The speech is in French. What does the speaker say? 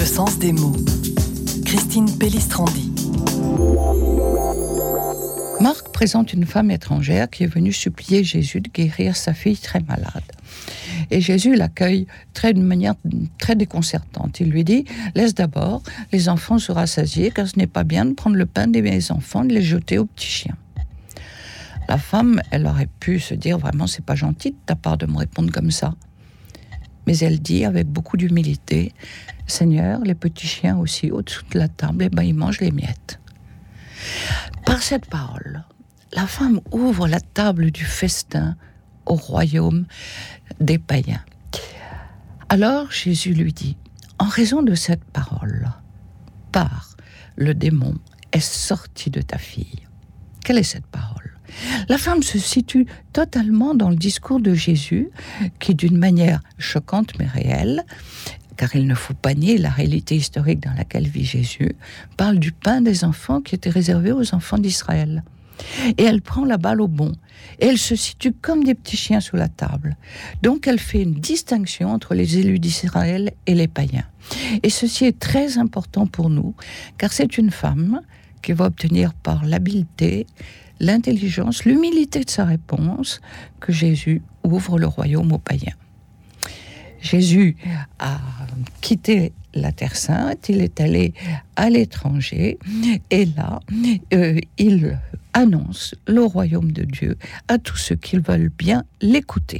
Le sens des mots. Christine Pellistrandi. Marc présente une femme étrangère qui est venue supplier Jésus de guérir sa fille très malade. Et Jésus l'accueille très, d'une manière très déconcertante. Il lui dit Laisse d'abord les enfants se rassasier, car ce n'est pas bien de prendre le pain des enfants, de les jeter aux petits chiens. La femme, elle aurait pu se dire Vraiment, c'est pas gentil de ta part de me répondre comme ça. Mais elle dit avec beaucoup d'humilité Seigneur, les petits chiens aussi au-dessous de la table, eh ben, ils mangent les miettes. Par cette parole, la femme ouvre la table du festin au royaume des païens. Alors Jésus lui dit, en raison de cette parole, par le démon est sorti de ta fille. Quelle est cette parole? La femme se situe totalement dans le discours de Jésus, qui d'une manière choquante mais réelle, car il ne faut pas nier la réalité historique dans laquelle vit Jésus, parle du pain des enfants qui était réservé aux enfants d'Israël. Et elle prend la balle au bon. Et elle se situe comme des petits chiens sous la table. Donc elle fait une distinction entre les élus d'Israël et les païens. Et ceci est très important pour nous, car c'est une femme qui va obtenir par l'habileté, l'intelligence, l'humilité de sa réponse, que Jésus ouvre le royaume aux païens. Jésus a quitté la Terre Sainte, il est allé à l'étranger et là, euh, il annonce le royaume de Dieu à tous ceux qui veulent bien l'écouter.